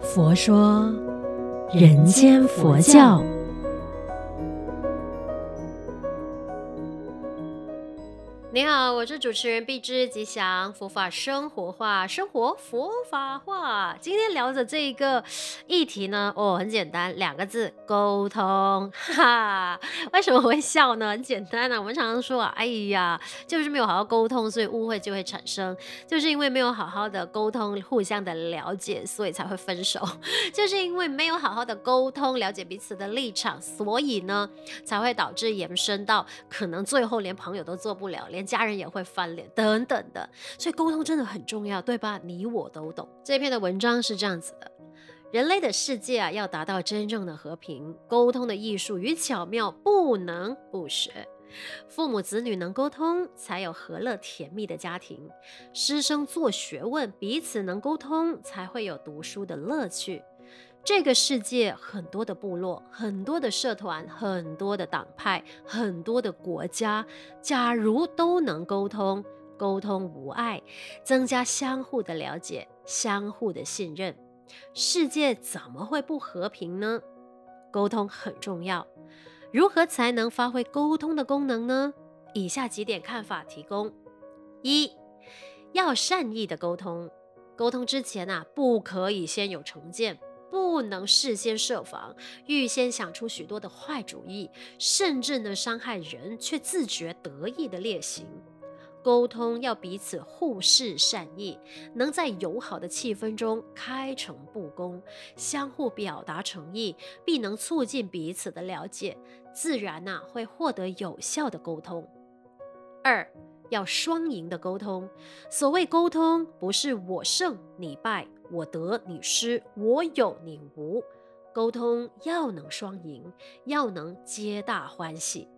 佛说人间佛教。你好，我是主持人碧枝吉祥，佛法生活化，生活佛法化。今天聊的这一个议题呢，哦，很简单，两个字，沟通。哈，为什么会笑呢？很简单啊，我们常常说啊，哎呀，就是没有好好沟通，所以误会就会产生；就是因为没有好好的沟通，互相的了解，所以才会分手；就是因为没有好好的沟通，了解彼此的立场，所以呢，才会导致延伸到可能最后连朋友都做不了，连家人也会翻脸等等的，所以沟通真的很重要，对吧？你我都懂。这篇的文章是这样子的：人类的世界啊，要达到真正的和平，沟通的艺术与巧妙不能不学。父母子女能沟通，才有和乐甜蜜的家庭；师生做学问，彼此能沟通，才会有读书的乐趣。这个世界很多的部落，很多的社团，很多的党派，很多的国家。假如都能沟通，沟通无碍，增加相互的了解，相互的信任，世界怎么会不和平呢？沟通很重要，如何才能发挥沟通的功能呢？以下几点看法提供：一，要善意的沟通，沟通之前啊，不可以先有成见。不能事先设防，预先想出许多的坏主意，甚至能伤害人却自觉得意的劣行。沟通要彼此互视善意，能在友好的气氛中开诚布公，相互表达诚意，必能促进彼此的了解，自然呐、会获得有效的沟通。二，要双赢的沟通。所谓沟通，不是我胜你败。我得你失，我有你无，沟通要能双赢，要能皆大欢喜。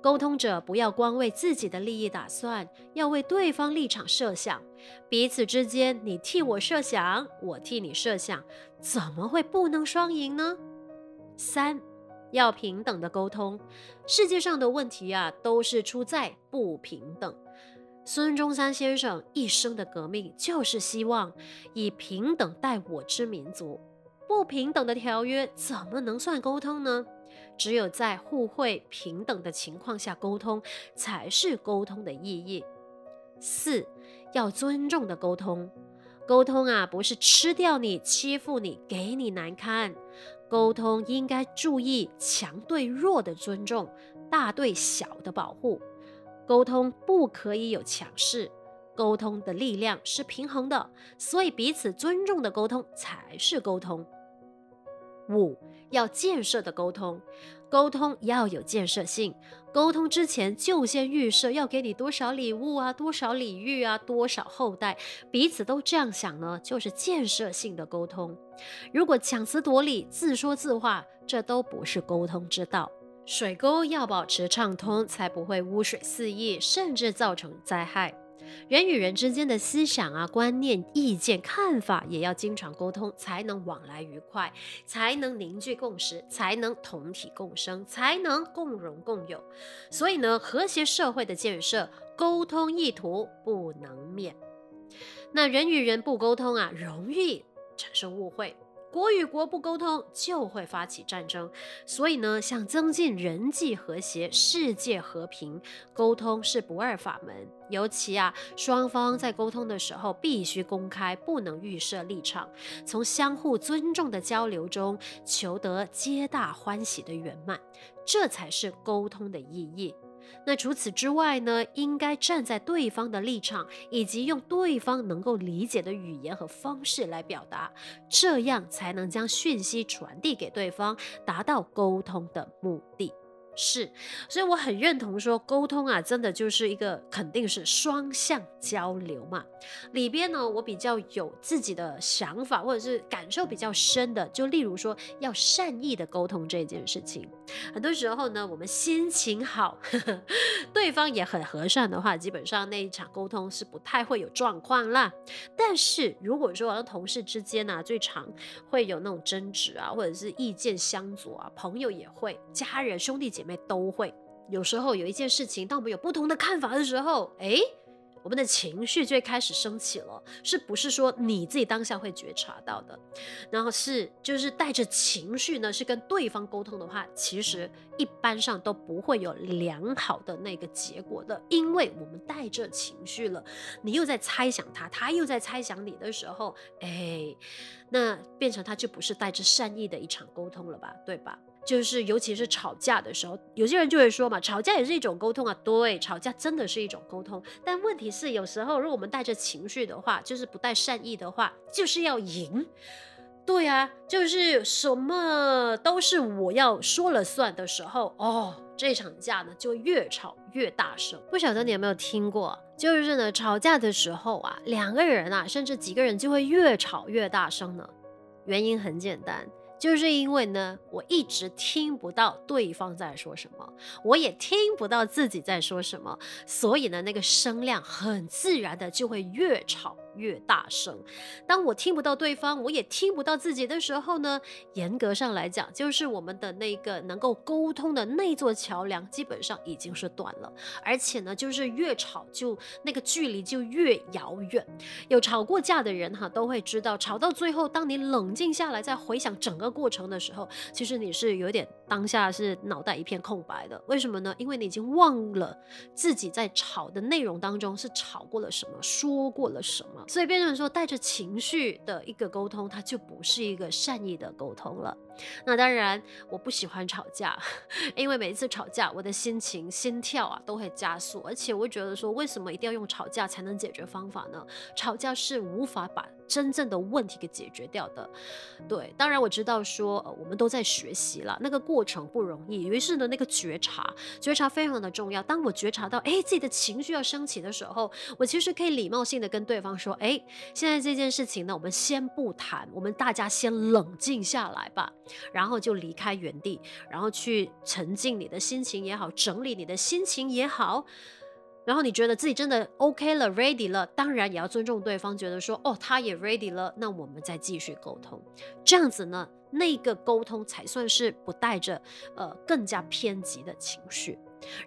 沟通者不要光为自己的利益打算，要为对方立场设想。彼此之间，你替我设想，我替你设想，怎么会不能双赢呢？三，要平等的沟通。世界上的问题啊，都是出在不平等。孙中山先生一生的革命，就是希望以平等待我之民族。不平等的条约怎么能算沟通呢？只有在互惠平等的情况下沟通，才是沟通的意义。四，要尊重的沟通。沟通啊，不是吃掉你、欺负你、给你难堪。沟通应该注意强对弱的尊重，大对小的保护。沟通不可以有强势，沟通的力量是平衡的，所以彼此尊重的沟通才是沟通。五，要建设的沟通，沟通要有建设性。沟通之前就先预设要给你多少礼物啊，多少礼遇啊，多少后代，彼此都这样想呢，就是建设性的沟通。如果强词夺理、自说自话，这都不是沟通之道。水沟要保持畅通，才不会污水四溢，甚至造成灾害。人与人之间的思想啊、观念、意见、看法，也要经常沟通，才能往来愉快，才能凝聚共识，才能同体共生，才能共荣共有。所以呢，和谐社会的建设，沟通意图不能免。那人与人不沟通啊，容易产生误会。国与国不沟通，就会发起战争。所以呢，想增进人际和谐、世界和平，沟通是不二法门。尤其啊，双方在沟通的时候必须公开，不能预设立场，从相互尊重的交流中求得皆大欢喜的圆满，这才是沟通的意义。那除此之外呢，应该站在对方的立场，以及用对方能够理解的语言和方式来表达，这样才能将讯息传递给对方，达到沟通的目的。是，所以我很认同说，沟通啊，真的就是一个肯定是双向交流嘛。里边呢，我比较有自己的想法，或者是感受比较深的，就例如说要善意的沟通这件事情。很多时候呢，我们心情好，呵呵，对方也很和善的话，基本上那一场沟通是不太会有状况啦。但是如果说同事之间呢、啊，最常会有那种争执啊，或者是意见相左啊，朋友也会，家人兄弟姐妹都会。有时候有一件事情，当我们有不同的看法的时候，诶，我们的情绪就会开始升起了，是不是说你自己当下会觉察到的？然后是就是带着情绪呢，是跟对方沟通的话，其实一般上都不会有良好的那个结果的，因为我们带着情绪了，你又在猜想他，他又在猜想你的时候，哎，那变成他就不是带着善意的一场沟通了吧，对吧？就是，尤其是吵架的时候，有些人就会说嘛，吵架也是一种沟通啊。对，吵架真的是一种沟通。但问题是，有时候如果我们带着情绪的话，就是不带善意的话，就是要赢。对啊，就是什么都是我要说了算的时候，哦，这场架呢就越吵越大声。不晓得你有没有听过？就是呢，吵架的时候啊，两个人啊，甚至几个人就会越吵越大声呢。原因很简单。就是因为呢，我一直听不到对方在说什么，我也听不到自己在说什么，所以呢，那个声量很自然的就会越吵越大声。当我听不到对方，我也听不到自己的时候呢，严格上来讲，就是我们的那个能够沟通的那座桥梁基本上已经是断了。而且呢，就是越吵就那个距离就越遥远。有吵过架的人哈，都会知道，吵到最后，当你冷静下来再回想整个过程的时候，其实你是有点当下是脑袋一片空白的。为什么呢？因为你已经忘了自己在吵的内容当中是吵过了什么，说过了什么。所以变成说带着情绪的一个沟通，它就不是一个善意的沟通了。那当然，我不喜欢吵架，因为每一次吵架，我的心情、心跳啊都会加速，而且我觉得说，为什么一定要用吵架才能解决方法呢？吵架是无法把真正的问题给解决掉的。对，当然我知道说，呃，我们都在学习了，那个过程不容易。于是呢，那个觉察，觉察非常的重要。当我觉察到，哎，自己的情绪要升起的时候，我其实可以礼貌性的跟对方说，哎，现在这件事情呢，我们先不谈，我们大家先冷静下来吧。然后就离开原地，然后去沉浸你的心情也好，整理你的心情也好。然后你觉得自己真的 OK 了，ready 了，当然也要尊重对方，觉得说哦，他也 ready 了，那我们再继续沟通。这样子呢，那个沟通才算是不带着呃更加偏激的情绪。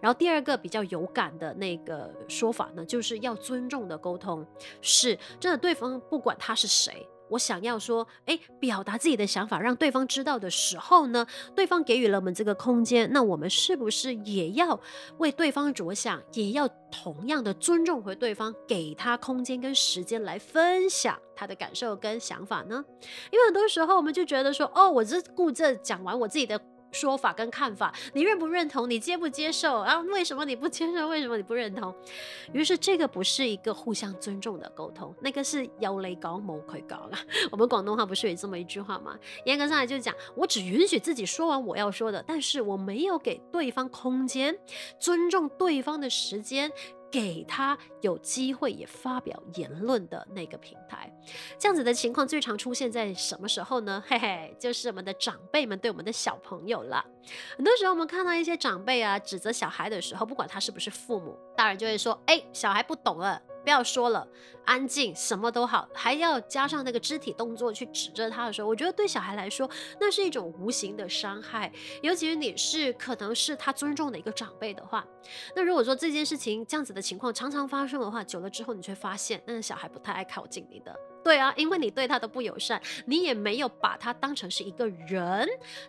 然后第二个比较有感的那个说法呢，就是要尊重的沟通，是真的，对方不管他是谁。我想要说，哎，表达自己的想法，让对方知道的时候呢，对方给予了我们这个空间，那我们是不是也要为对方着想，也要同样的尊重回对方，给他空间跟时间来分享他的感受跟想法呢？因为很多时候我们就觉得说，哦，我只顾着讲完我自己的。说法跟看法，你认不认同？你接不接受？啊，为什么你不接受？为什么你不认同？于是这个不是一个互相尊重的沟通，那个是有你讲冇佢讲啊。我们广东话不是有这么一句话吗？严格上来就讲，我只允许自己说完我要说的，但是我没有给对方空间，尊重对方的时间。给他有机会也发表言论的那个平台，这样子的情况最常出现在什么时候呢？嘿嘿，就是我们的长辈们对我们的小朋友了。很多时候我们看到一些长辈啊指责小孩的时候，不管他是不是父母，大人就会说：“哎，小孩不懂了。”不要说了，安静，什么都好，还要加上那个肢体动作去指着他的时候，我觉得对小孩来说，那是一种无形的伤害。尤其是你是可能是他尊重的一个长辈的话，那如果说这件事情这样子的情况常常发生的话，久了之后，你却发现，那个小孩不太爱靠近你的。对啊，因为你对他的不友善，你也没有把他当成是一个人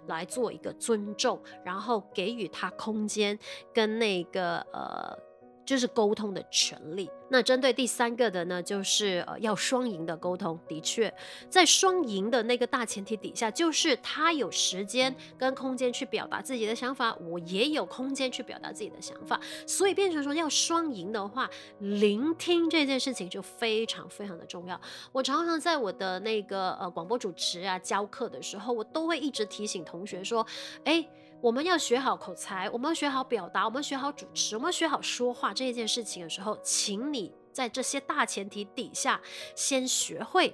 来做一个尊重，然后给予他空间跟那个呃。就是沟通的权利。那针对第三个的呢，就是呃要双赢的沟通。的确，在双赢的那个大前提底下，就是他有时间跟空间去表达自己的想法，我也有空间去表达自己的想法。所以变成说要双赢的话，聆听这件事情就非常非常的重要。我常常在我的那个呃广播主持啊教课的时候，我都会一直提醒同学说，哎。我们要学好口才，我们要学好表达，我们要学好主持，我们要学好说话这一件事情的时候，请你在这些大前提底下，先学会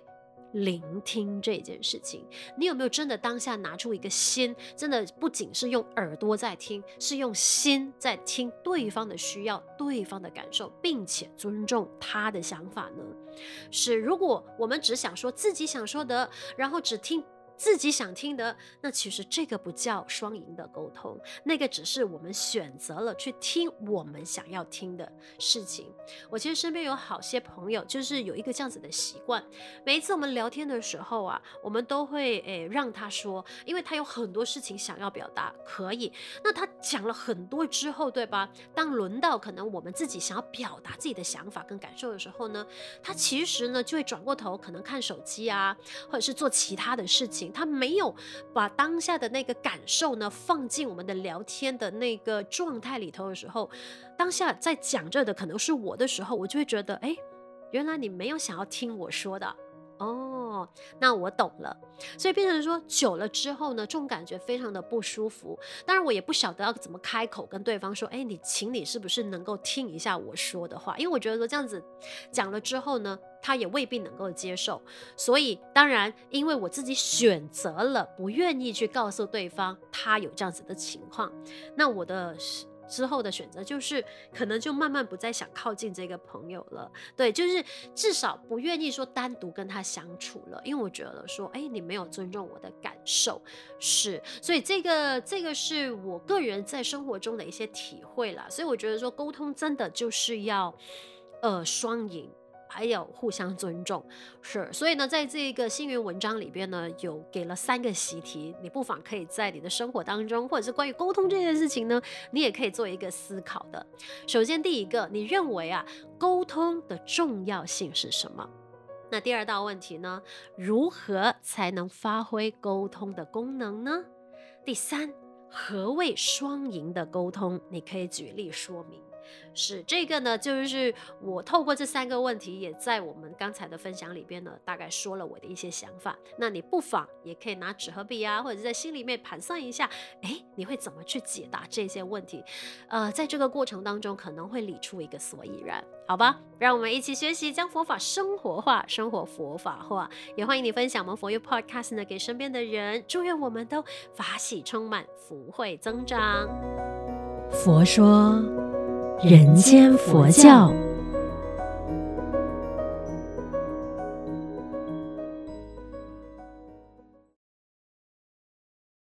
聆听这件事情。你有没有真的当下拿出一个心，真的不仅是用耳朵在听，是用心在听对方的需要、对方的感受，并且尊重他的想法呢？是，如果我们只想说自己想说的，然后只听。自己想听的，那其实这个不叫双赢的沟通，那个只是我们选择了去听我们想要听的事情。我其实身边有好些朋友，就是有一个这样子的习惯，每一次我们聊天的时候啊，我们都会诶让他说，因为他有很多事情想要表达，可以。那他讲了很多之后，对吧？当轮到可能我们自己想要表达自己的想法跟感受的时候呢，他其实呢就会转过头，可能看手机啊，或者是做其他的事情。他没有把当下的那个感受呢放进我们的聊天的那个状态里头的时候，当下在讲这的可能是我的时候，我就会觉得，哎，原来你没有想要听我说的。哦，那我懂了，所以变成说久了之后呢，这种感觉非常的不舒服。当然，我也不晓得要怎么开口跟对方说，哎，你请你是不是能够听一下我说的话？因为我觉得说这样子讲了之后呢，他也未必能够接受。所以，当然，因为我自己选择了不愿意去告诉对方他有这样子的情况，那我的。之后的选择就是，可能就慢慢不再想靠近这个朋友了。对，就是至少不愿意说单独跟他相处了，因为我觉得说，哎，你没有尊重我的感受，是，所以这个这个是我个人在生活中的一些体会啦。所以我觉得说，沟通真的就是要，呃，双赢。还有互相尊重，是，所以呢，在这个星云文章里边呢，有给了三个习题，你不妨可以在你的生活当中，或者是关于沟通这件事情呢，你也可以做一个思考的。首先，第一个，你认为啊，沟通的重要性是什么？那第二道问题呢，如何才能发挥沟通的功能呢？第三，何谓双赢的沟通？你可以举例说明。是这个呢，就是我透过这三个问题，也在我们刚才的分享里边呢，大概说了我的一些想法。那你不妨也可以拿纸和笔啊，或者在心里面盘算一下，哎，你会怎么去解答这些问题？呃，在这个过程当中，可能会理出一个所以然，好吧？让我们一起学习，将佛法生活化，生活佛法化。也欢迎你分享我们佛佑 Podcast 呢，给身边的人。祝愿我们都法喜充满，福慧增长。佛说。人间佛教。